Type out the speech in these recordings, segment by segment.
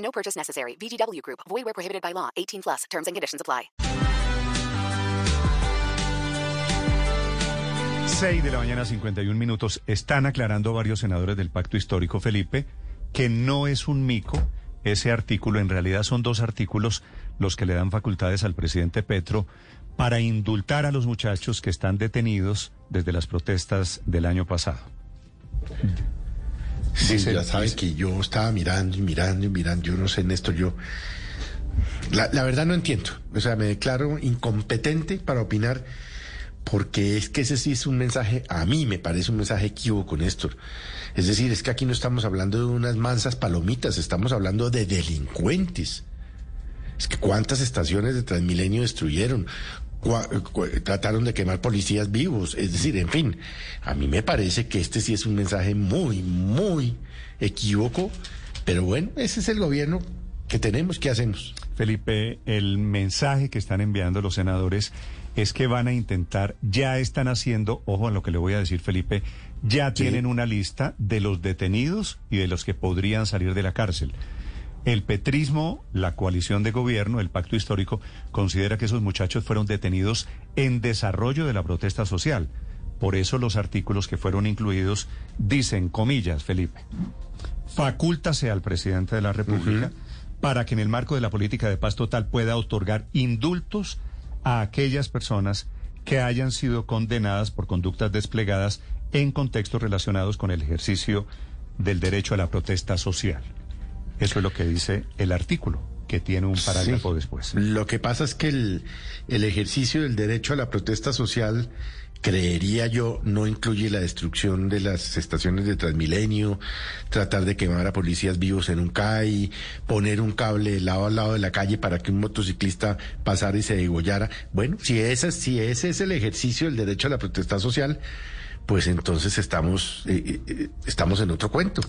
No purchase necessary. VGW Group. Void where prohibited by law. 18 plus. Terms and conditions apply. 6 de la mañana, 51 minutos. Están aclarando varios senadores del Pacto Histórico, Felipe, que no es un mico. Ese artículo, en realidad son dos artículos los que le dan facultades al presidente Petro para indultar a los muchachos que están detenidos desde las protestas del año pasado. Sí, Dice- ya sabes que yo estaba mirando y mirando y mirando. Yo no sé, Néstor, yo. La, la verdad no entiendo. O sea, me declaro incompetente para opinar porque es que ese sí es un mensaje, a mí me parece un mensaje equívoco, Néstor. Es decir, es que aquí no estamos hablando de unas mansas palomitas, estamos hablando de delincuentes. Es que cuántas estaciones de Transmilenio destruyeron, Cua- trataron de quemar policías vivos, es decir, en fin, a mí me parece que este sí es un mensaje muy, muy equívoco, pero bueno, ese es el gobierno que tenemos, ¿qué hacemos? Felipe, el mensaje que están enviando los senadores es que van a intentar, ya están haciendo, ojo a lo que le voy a decir, Felipe, ya Sí. tienen una lista de los detenidos y de los que podrían salir de la cárcel. El petrismo, la coalición de gobierno, el pacto histórico, considera que esos muchachos fueron detenidos en desarrollo de la protesta social. Por eso los artículos que fueron incluidos dicen, comillas, Felipe, facúltase al presidente de la República para que en el marco de la política de paz total pueda otorgar indultos a aquellas personas que hayan sido condenadas por conductas desplegadas en contextos relacionados con el ejercicio del derecho a la protesta social. Eso es lo que dice el artículo, que tiene un parágrafo Sí. después. Lo que pasa es que el, el ejercicio del derecho a la protesta social, creería yo, no incluye la destrucción de las estaciones de Transmilenio, tratar de quemar a policías vivos en un CAI, poner un cable lado al lado de la calle para que un motociclista pasara y se degollara. Bueno, si, esa, si ese es el ejercicio del derecho a la protesta social, pues entonces estamos, eh, eh, estamos en otro cuento.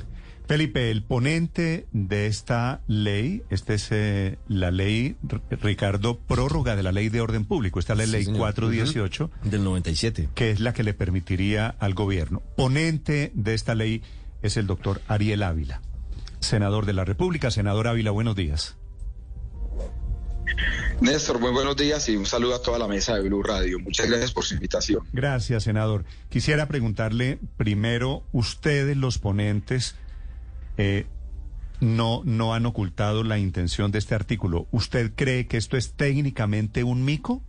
Felipe, el ponente de esta ley, esta es eh, la ley, Ricardo, prórroga de la ley de orden público, esta es la Sí, ley señor. 418, Del 97. que es la que le permitiría al gobierno. Ponente de esta ley es el doctor Ariel Ávila, senador de la República. Senador Ávila, buenos días. Néstor, muy buenos días y un saludo a toda la mesa de Blue Radio. Muchas gracias por su invitación. Gracias, senador. Quisiera preguntarle primero, ustedes los ponentes eh, no, no han ocultado la intención de este artículo. ¿Usted cree que esto es técnicamente un mico?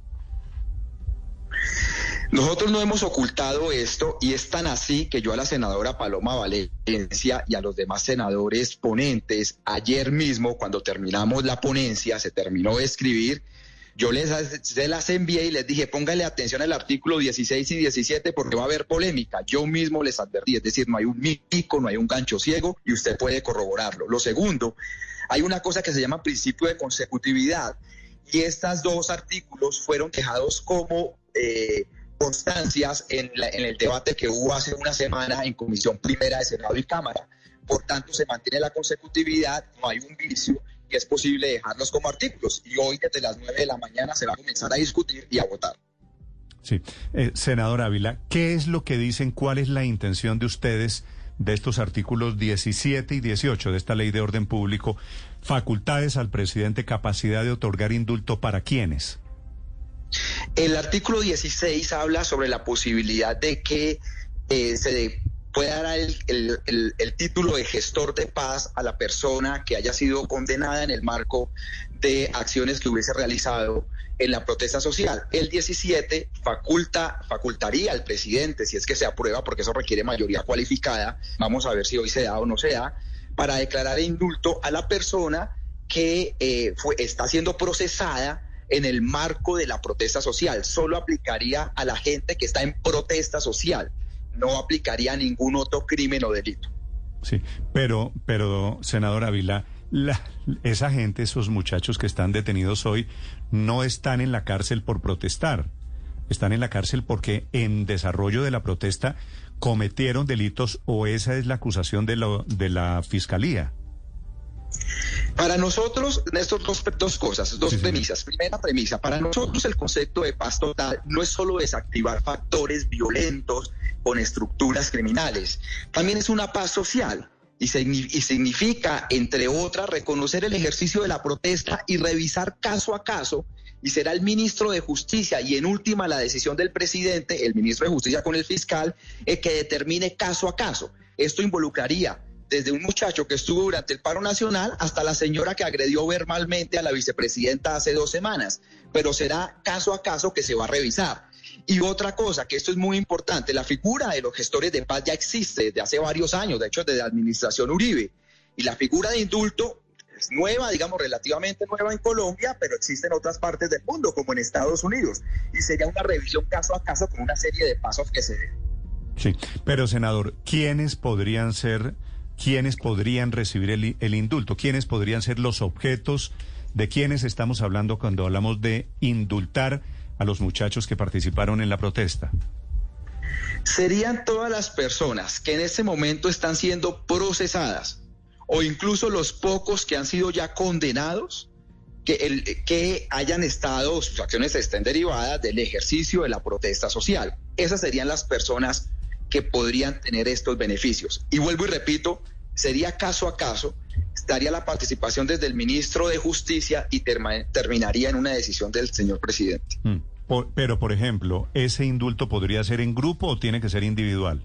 Nosotros no hemos ocultado esto y es tan así que yo a la senadora Paloma Valencia y a los demás senadores ponentes, ayer mismo cuando terminamos la ponencia, se terminó de escribir, yo les se las envié y les dije, póngale atención al artículo 16 y 17 porque va a haber polémica. Yo mismo les advertí, es decir, no hay un mico, no hay un gancho ciego y usted puede corroborarlo. Lo segundo, hay una cosa que se llama principio de consecutividad y estos dos artículos fueron dejados como eh, constancias en, la- el debate que hubo hace una semana en Comisión Primera de Senado y Cámara. Por tanto, se mantiene la consecutividad, no hay un vicio y es posible dejarlos como artículos. Y hoy desde las 9 de la mañana se va a comenzar a discutir y a votar. Sí. Eh, senador Ávila, ¿qué es lo que dicen? ¿Cuál es la intención de ustedes de estos artículos 17 y 18 de esta ley de orden público? Facultades al presidente, capacidad de otorgar indulto para quiénes. El artículo 16 habla sobre la posibilidad de que eh, se pueda dar el, título de gestor de paz a la persona que haya sido condenada en el marco de acciones que hubiese realizado en la protesta social. El 17 faculta, facultaría al presidente, si es que se aprueba, porque eso requiere mayoría cualificada, vamos a ver si hoy se da o no se da, para declarar indulto a la persona que eh, está siendo procesada en el marco de la protesta social. Solo aplicaría a la gente que está en protesta social. No aplicaría ningún otro crimen o delito. Sí, pero, pero, senador Ávila, la- esa gente, esos muchachos que están detenidos hoy, no están en la cárcel por protestar. Están en la cárcel porque en desarrollo de la protesta cometieron delitos o esa es la acusación de, lo- de la fiscalía. Para nosotros, Néstor, dos, dos cosas, dos Sí, premisas. Primera premisa, para nosotros el concepto de paz total no es solo desactivar factores violentos con estructuras criminales, también es una paz social. Y significa, entre otras, reconocer el ejercicio de la protesta y revisar caso a caso. Y será el ministro de Justicia y en última la decisión del presidente, el ministro de Justicia con el fiscal, eh, que determine caso a caso. Esto involucraría desde un muchacho que estuvo durante el paro nacional hasta la señora que agredió verbalmente a la vicepresidenta hace dos semanas. Pero será caso a caso que se va a revisar. Y otra cosa, que esto es muy importante, la figura de los gestores de paz ya existe desde hace varios años, de hecho desde la administración Uribe. Y la figura de indulto es nueva, digamos, relativamente nueva en Colombia, pero existe en otras partes del mundo, como en Estados Unidos. Y sería una revisión caso a caso con una serie de pasos que se den. Sí, pero senador, ¿quiénes podrían ser, quiénes podrían recibir el, indulto? ¿Quiénes podrían ser los objetos de quiénes estamos hablando cuando hablamos de indultar a los muchachos que participaron en la protesta? serían todas las personas que en este momento están siendo procesadas o incluso los pocos que han sido ya condenados que, el, que hayan estado, sus acciones estén derivadas del ejercicio de la protesta social. Esas serían las personas que podrían tener estos beneficios. Y vuelvo y repito, sería caso a caso, estaría la participación desde el ministro de Justicia y terma- terminaría en una decisión del señor presidente. Mm. Por- pero, por ejemplo, ¿ese indulto podría ser en grupo o tiene que ser individual?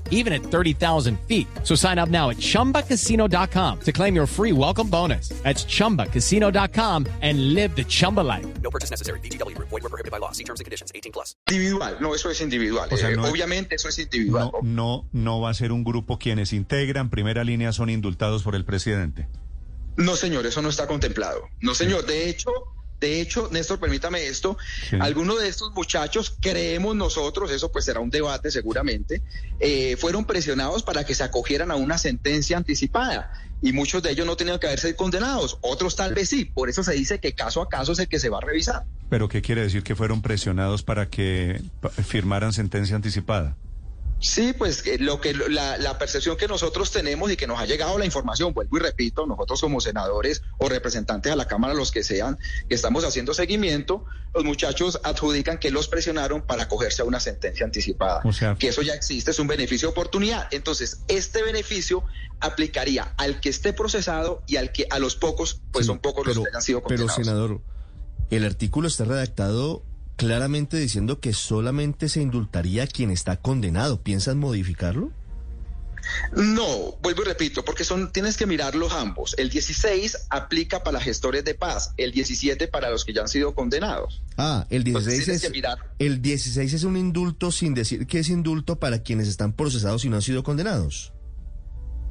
even at 30,000 feet. So sign up now at ChumbaCasino.com to claim your free welcome bonus. That's ChumbaCasino.com and live the Chumba life. No purchase necessary. VGW Group. Void were prohibited by law. See terms and conditions. 18 plus. Individual, no, eso es individual. O sea, Eh, no es- obviamente eso es individual. No, no, no va a ser un grupo quienes integran primera línea son indultados por el presidente. No, señor, eso no está contemplado. No, señor. De hecho, de hecho, Néstor, permítame esto. Sí. Algunos de estos muchachos, creemos nosotros, eso pues será un debate seguramente, eh, fueron presionados para que se acogieran a una sentencia anticipada. Y muchos de ellos no tenían que haberse condenados, otros tal vez sí. Por eso se dice que caso a caso es el que se va a revisar. ¿Pero qué quiere decir que fueron presionados para que firmaran sentencia anticipada? Sí, pues eh, lo que la, la percepción que nosotros tenemos y que nos ha llegado la información, vuelvo y repito, nosotros como senadores o representantes a la Cámara, los que sean, que estamos haciendo seguimiento, los muchachos adjudican que los presionaron para acogerse a una sentencia anticipada. O sea- que eso ya existe, es un beneficio de oportunidad. Entonces, este beneficio aplicaría al que esté procesado y al que a los pocos, pues Sí, son pocos pero, los que hayan sido pero condenados. senador, el artículo está redactado claramente diciendo que solamente se indultaría a quien está condenado. ¿Piensan modificarlo? No, vuelvo y repito, porque son tienes que mirarlos ambos. El 16 aplica para gestores de paz, el 17 para los que ya han sido condenados. Ah, el Entonces 16 tienes es el 16 es un indulto sin decir que es indulto para quienes están procesados y no han sido condenados.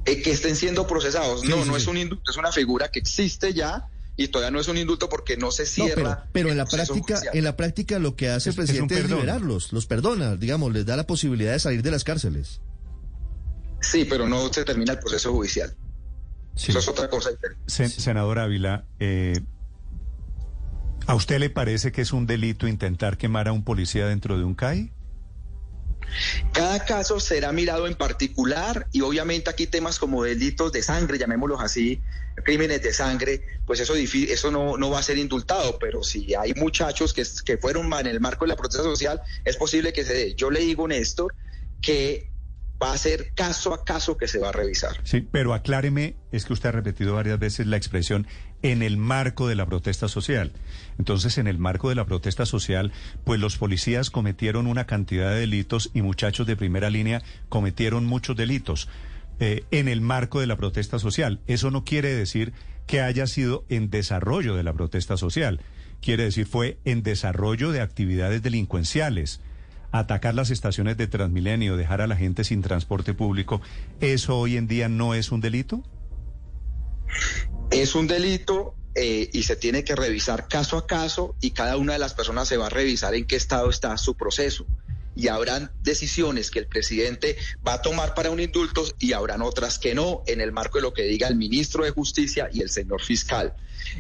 eh, que estén siendo procesados. Sí, no, sí, no sí. es un indulto, es una figura que existe ya y todavía no es un indulto porque no se No, cierra. pero, pero en la práctica, judicial. en la práctica lo que hace Es- el presidente es, liberarlos, los perdona, digamos, les da la posibilidad de salir de las cárceles. Sí, pero no se termina el proceso judicial. Sí. Eso es otra cosa. Sen- Senador Ávila, eh, ¿a usted le parece que es un delito intentar quemar a un policía dentro de un CAI? Cada caso será mirado en particular y obviamente aquí temas como delitos de sangre, llamémoslos así, crímenes de sangre, pues eso, eso no, no va a ser indultado, pero si hay muchachos que, que fueron en el marco de la protesta social, es posible que se dé. Yo le digo, Néstor, que va a ser caso a caso que se va a revisar. Sí, pero acláreme, es que usted ha repetido varias veces la expresión en el marco de la protesta social. Entonces, en el marco de la protesta social, pues los policías cometieron una cantidad de delitos y muchachos de primera línea cometieron muchos delitos eh, en el marco de la protesta social. Eso no quiere decir que haya sido en desarrollo de la protesta social. Quiere decir fue en desarrollo de actividades delincuenciales. Atacar las estaciones de Transmilenio, dejar a la gente sin transporte público, ¿eso hoy en día no es un delito? Es un delito eh, y se tiene que revisar caso a caso y cada una de las personas se va a revisar en qué estado está su proceso. Y habrán decisiones que el presidente va a tomar para un indulto y habrán otras que no, en el marco de lo que diga el ministro de Justicia y el señor fiscal.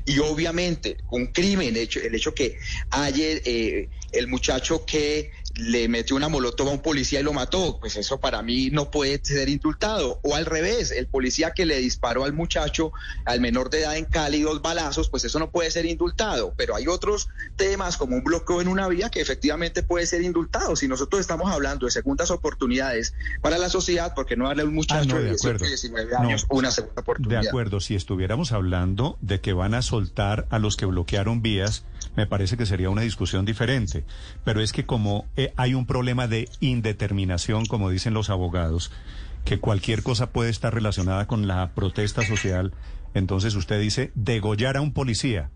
Y obviamente, un crimen, hecho, el hecho que haya eh, el muchacho que le metió una molotov a un policía y lo mató, pues eso para mí no puede ser indultado. O al revés, el policía que le disparó al muchacho, al menor de edad en Cali, dos balazos, pues eso no puede ser indultado. Pero hay otros temas como un bloqueo en una vía que efectivamente puede ser indultado. Si nosotros estamos hablando de segundas oportunidades para la sociedad, porque no darle a un muchacho Ah, no, de de 18 acuerdo. y 19 años No. una segunda oportunidad? De acuerdo, si estuviéramos hablando de que van a soltar a los que bloquearon vías, me parece que sería una discusión diferente. Pero es que como eh, hay un problema de indeterminación, como dicen los abogados, que cualquier cosa puede estar relacionada con la protesta social, entonces usted dice degollar a un policía,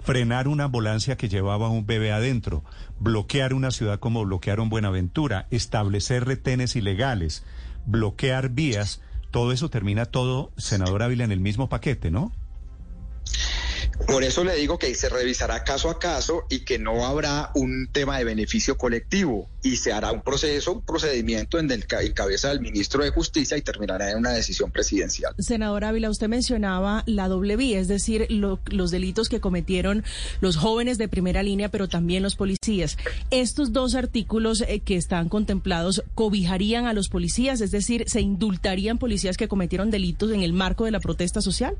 frenar una ambulancia que llevaba un bebé adentro, bloquear una ciudad como bloquearon Buenaventura, establecer retenes ilegales, bloquear vías, todo eso termina todo, senador Ávila, en el mismo paquete, ¿no? Por eso le digo que se revisará caso a caso y que no habrá un tema de beneficio colectivo y se hará un proceso, un procedimiento en, el, cabeza del ministro de Justicia y terminará en una decisión presidencial. Senador Ávila, usted mencionaba la doble vía, es decir, lo- los delitos que cometieron los jóvenes de primera línea, pero también los policías. Estos dos artículos eh, que están contemplados cobijarían a los policías, es decir, se indultarían policías que cometieron delitos en el marco de la protesta social.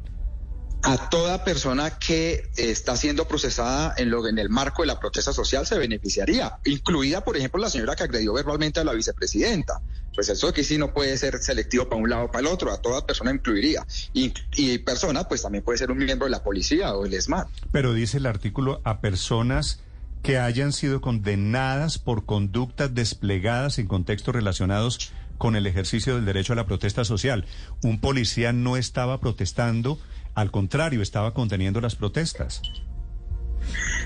A toda persona que está siendo procesada en, lo, en el marco de la protesta social se beneficiaría, incluida, por ejemplo, la señora que agredió verbalmente a la vicepresidenta. Pues eso aquí sí no puede ser selectivo para un lado o para el otro, a toda persona incluiría. Y, y persona, pues también puede ser un miembro de la policía o el ESMAD. Pero dice el artículo a personas que hayan sido condenadas por conductas desplegadas en contextos relacionados con el ejercicio del derecho a la protesta social. Un policía no estaba protestando, al contrario, estaba conteniendo las protestas.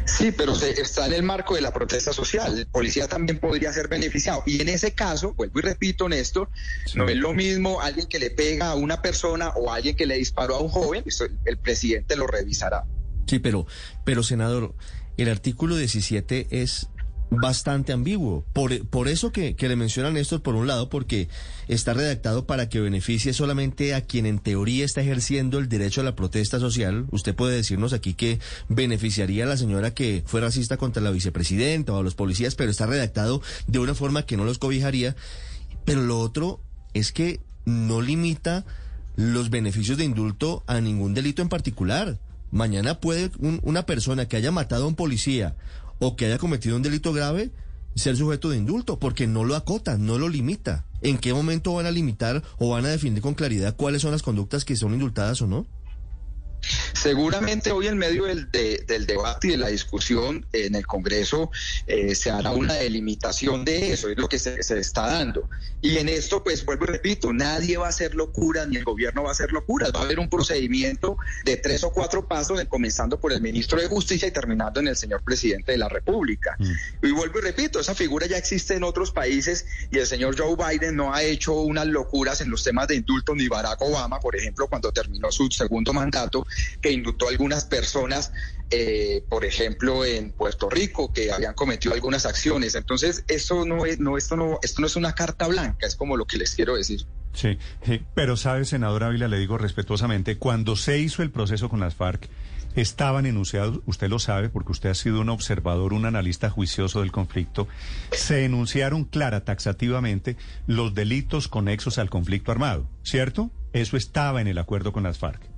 Sí, pero se, está en el marco de la protesta social. El policía también podría ser beneficiado. Y en ese caso, vuelvo y repito, Néstor, Sí. no es lo mismo alguien que le pega a una persona o alguien que le disparó a un joven. Eso el presidente lo revisará. Sí, pero, pero senador, el artículo 17 es bastante ambiguo. Por, por eso que, que le mencionan Néstor, por un lado, porque está redactado para que beneficie solamente a quien en teoría está ejerciendo el derecho a la protesta social. Usted puede decirnos aquí que beneficiaría a la señora que fue racista contra la vicepresidenta o a los policías, pero está redactado de una forma que no los cobijaría. Pero lo otro es que no limita los beneficios de indulto a ningún delito en particular. Mañana puede un- una persona que haya matado a un policía o que haya cometido un delito grave ser sujeto de indulto porque no lo acota, no lo limita. ¿En qué momento van a limitar o van a definir con claridad cuáles son las conductas que son indultadas o no? Seguramente hoy en medio del, de- del debate y de la discusión en el Congreso eh, se hará una delimitación de eso, es lo que se, se está dando. Y en esto, pues vuelvo y repito, nadie va a hacer locuras ni el gobierno va a hacer locuras. Va a haber un procedimiento de tres o cuatro pasos, comenzando por el ministro de Justicia y terminando en el señor presidente de la República. Y vuelvo y repito, esa figura ya existe en otros países y el señor Joe Biden no ha hecho unas locuras en los temas de indulto ni Barack Obama, por ejemplo, cuando terminó su segundo mandato, que indultó a algunas personas, eh, por ejemplo, en Puerto Rico, que habían cometido algunas acciones. Entonces, eso no es, no, esto no, esto no es una carta blanca, es como lo que les quiero decir. Sí, sí, pero sabe, senador Ávila, le digo respetuosamente, cuando se hizo el proceso con las FARC, estaban enunciados, usted lo sabe porque usted ha sido un observador, un analista juicioso del conflicto, se enunciaron clara, taxativamente, los delitos conexos al conflicto armado, ¿cierto? Eso estaba en el acuerdo con las FARC.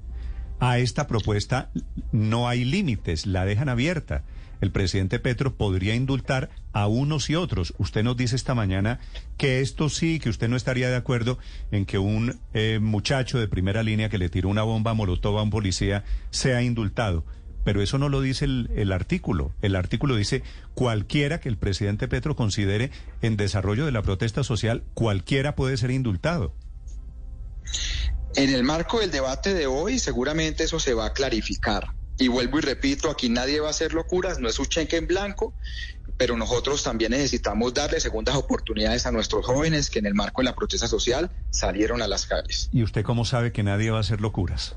A esta propuesta no hay límites, la dejan abierta. El presidente Petro podría indultar a unos y otros. Usted nos dice esta mañana que esto sí, que usted no estaría de acuerdo en que un eh, muchacho de primera línea que le tiró una bomba molotov a un policía sea indultado. Pero eso no lo dice el, el artículo. El artículo dice cualquiera que el presidente Petro considere en desarrollo de la protesta social, cualquiera puede ser indultado. En el marco del debate de hoy, seguramente eso se va a clarificar. Y vuelvo y repito, aquí nadie va a hacer locuras, no es un cheque en blanco. pero nosotros también necesitamos darle segundas oportunidades a nuestros jóvenes que en el marco de la protesta social salieron a las calles. ¿Y usted cómo sabe que nadie va a hacer locuras?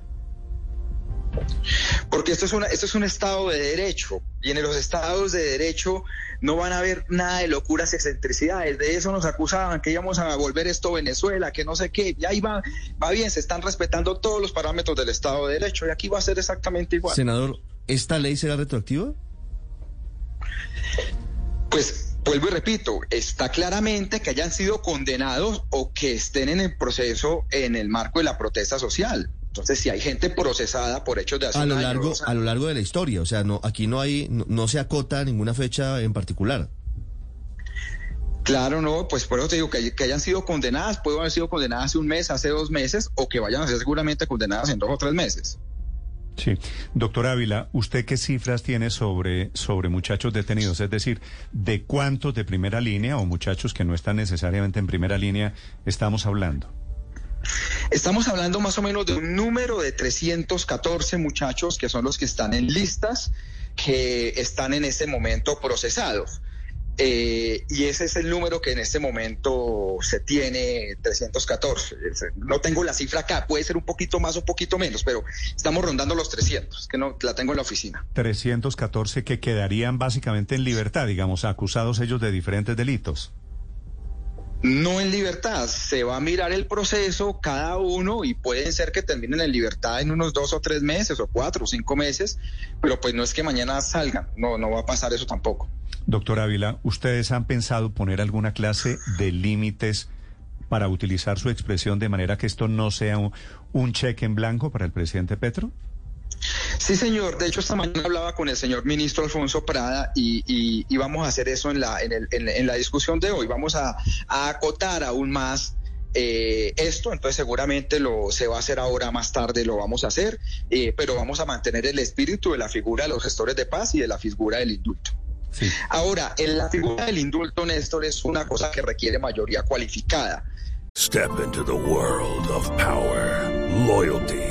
Porque esto es, una, esto es un Estado de Derecho y en los Estados de Derecho no van a haber nada de locuras, excentricidades. De eso nos acusaban, que íbamos a volver esto Venezuela, que no sé qué. Y ahí va, va bien, se están respetando todos los parámetros del Estado de Derecho y aquí va a ser exactamente igual. Senador, ¿esta ley será retroactiva? Pues vuelvo y repito, está claramente que hayan sido condenados o que estén en el proceso en el marco de la protesta social. Entonces, si hay gente procesada por hechos de hace A lo largo, a lo largo de la historia, o sea, no, aquí no hay, no, no se acota ninguna fecha en particular. Claro, no, pues por eso te digo que, que hayan sido condenadas, pueden haber sido condenadas hace un mes, hace dos meses, o que vayan a ser seguramente condenadas en dos o tres meses. Sí. Doctor Ávila, ¿usted qué cifras tiene sobre, sobre muchachos detenidos? Es decir, ¿de cuántos de primera línea o muchachos que no están necesariamente en primera línea estamos hablando? Estamos hablando más o menos de un número de 314 muchachos que son los que están en listas, que están en este momento procesados. Eh, y ese es el número que en este momento se tiene, 314. No tengo la cifra acá, puede ser un poquito más o un poquito menos, pero estamos rondando los 300, que no la tengo en la oficina. 314 que quedarían básicamente en libertad, digamos, acusados ellos de diferentes delitos. No en libertad, se va a mirar el proceso cada uno y pueden ser que terminen en libertad en unos dos o tres meses o cuatro o cinco meses, pero pues no es que mañana salgan, no, no va a pasar eso tampoco. Doctor Ávila, ¿ustedes han pensado poner alguna clase de límites para utilizar su expresión de manera que esto no sea un, un cheque en blanco para el presidente Petro? Sí, señor. De hecho, esta mañana hablaba con el señor ministro Alfonso Prada y, y, y vamos a hacer eso en la, en, el, en, en la discusión de hoy. Vamos a, a acotar aún más eh, esto, entonces seguramente lo se va a hacer ahora más tarde, lo vamos a hacer, eh, pero vamos a mantener el espíritu de la figura de los gestores de paz y de la figura del indulto. Sí. Ahora, en la figura del indulto, Néstor, es una cosa que requiere mayoría cualificada. Step into the world of power, loyalty,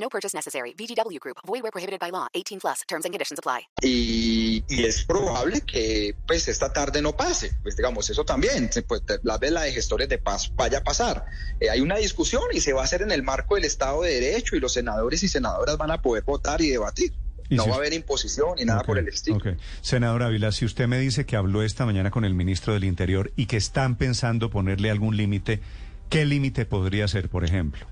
No purchase necessary. VGW Group. Void where prohibited by law. 18 plus. Terms and conditions apply. Y, y es probable que pues esta tarde no pase, pues digamos, eso también, pues, la vela de gestores de paz vaya a pasar. Eh, hay una discusión y se va a hacer en el marco del Estado de Derecho y los senadores y senadoras van a poder votar y debatir. Y No si va a haber imposición ni nada por el estilo. ok. Senador Ávila, si usted me dice que habló esta mañana con el ministro del Interior y que están pensando ponerle algún límite, ¿qué límite podría ser, por ejemplo?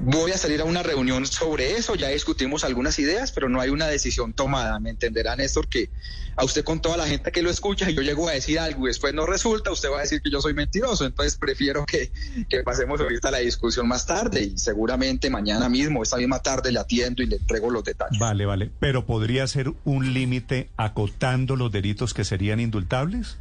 Voy a salir a una reunión sobre eso, ya discutimos algunas ideas, pero no hay una decisión tomada. Me entenderá, Néstor, que a usted con toda la gente que lo escucha, yo llego a decir algo y después no resulta, usted va a decir que yo soy mentiroso. Entonces prefiero que, que pasemos ahorita la discusión más tarde y seguramente mañana mismo, esta misma tarde, le atiendo y le entrego los detalles. Vale, vale. Pero podría ser un límite acotando los delitos que serían indultables?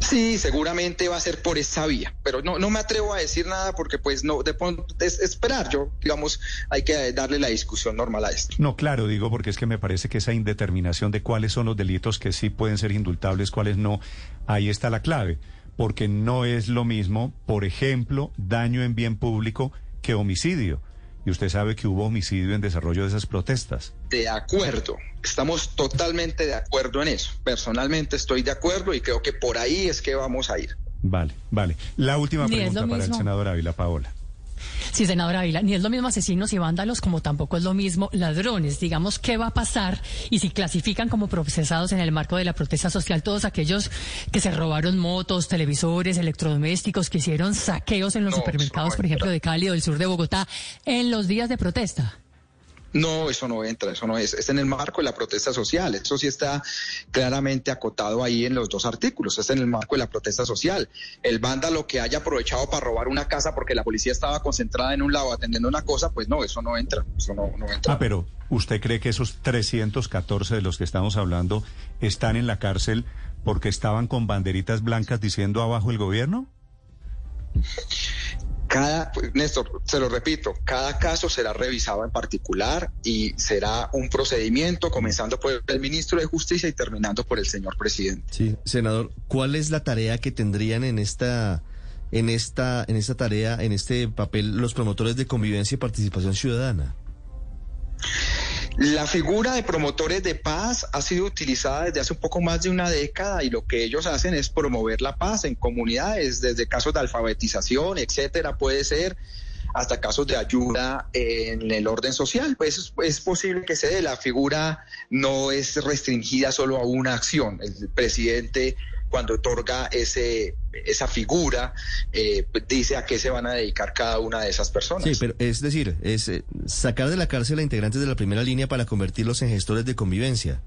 Sí, seguramente va a ser por esa vía, pero no, no me atrevo a decir nada porque pues no, de es esperar, yo digamos, hay que darle la discusión normal a esto. No, claro, digo porque es que me parece que esa indeterminación de cuáles son los delitos que sí pueden ser indultables, cuáles no, ahí está la clave. Porque no es lo mismo, por ejemplo, daño en bien público que homicidio. Y usted sabe que hubo homicidio en desarrollo de esas protestas. De acuerdo, estamos totalmente de acuerdo en eso. Personalmente estoy de acuerdo y creo que por ahí es que vamos a ir. Vale, vale. La última pregunta para el senador Ávila, Paola. Sí, senadora Ávila, ni es lo mismo asesinos y vándalos como tampoco es lo mismo ladrones. Digamos, ¿qué va a pasar? Y si clasifican como procesados en el marco de la protesta social todos aquellos que se robaron motos, televisores, electrodomésticos, que hicieron saqueos en los No, supermercados, por ejemplo, de Cali o del sur de Bogotá, en los días de protesta. No, eso no entra, eso no es. Es en el marco de la protesta social. Eso sí está claramente acotado ahí en los dos artículos. Es en el marco de la protesta social. El vándalo que haya aprovechado para robar una casa porque la policía estaba concentrada en un lado atendiendo una cosa, pues no, eso no entra. Eso no, no entra. Ah, pero ¿usted cree que esos 314 de los que estamos hablando están en la cárcel porque estaban con banderitas blancas diciendo abajo el gobierno? Cada, Néstor, se lo repito, cada caso será revisado en particular y será un procedimiento comenzando por el ministro de Justicia y terminando por el señor presidente. Sí, senador, ¿cuál es la tarea que tendrían en esta en esta en esta tarea, en este papel los promotores de convivencia y participación ciudadana? La figura de promotores de paz ha sido utilizada desde hace un poco más de una década y lo que ellos hacen es promover la paz en comunidades, desde casos de alfabetización, etcétera, puede ser hasta casos de ayuda en el orden social. Pues es posible que se dé. La figura no es restringida solo a una acción. El presidente cuando otorga ese, esa figura, eh, dice a qué se van a dedicar cada una de esas personas. Sí, pero es decir, es eh, sacar de la cárcel a integrantes de la primera línea para convertirlos en gestores de convivencia.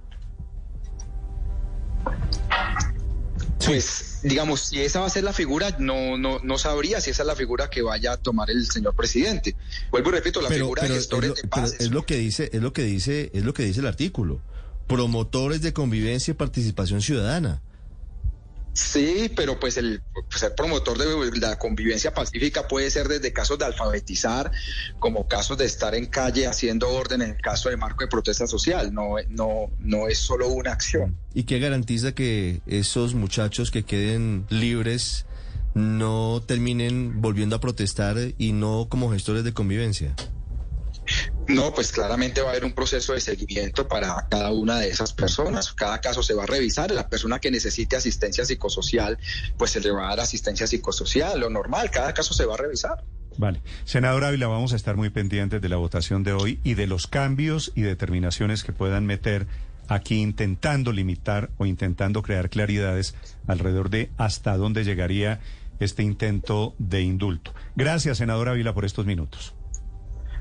Pues, digamos, si esa va a ser la figura, no, no, no sabría si esa es la figura que vaya a tomar el señor presidente. Vuelvo y repito, la figura de gestores es de paz. es lo que dice, es lo que dice, es lo que dice el artículo. Promotores de convivencia y participación ciudadana. Sí, pero pues el ser promotor de la convivencia pacífica puede ser desde casos de alfabetizar, como casos de estar en calle haciendo orden en el caso de marco de protesta social. No, no, no es solo una acción. ¿Y qué garantiza que esos muchachos que queden libres no terminen volviendo a protestar y no como gestores de convivencia? No, pues claramente va a haber un proceso de seguimiento para cada una de esas personas. Cada caso se va a revisar. La persona que necesite asistencia psicosocial, pues se le va a dar asistencia psicosocial, lo normal. Cada caso se va a revisar. Vale. Senador Ávila, vamos a estar muy pendientes de la votación de hoy y de los cambios y determinaciones que puedan meter aquí intentando limitar o intentando crear claridades alrededor de hasta dónde llegaría este intento de indulto. Gracias, senador Ávila, por estos minutos.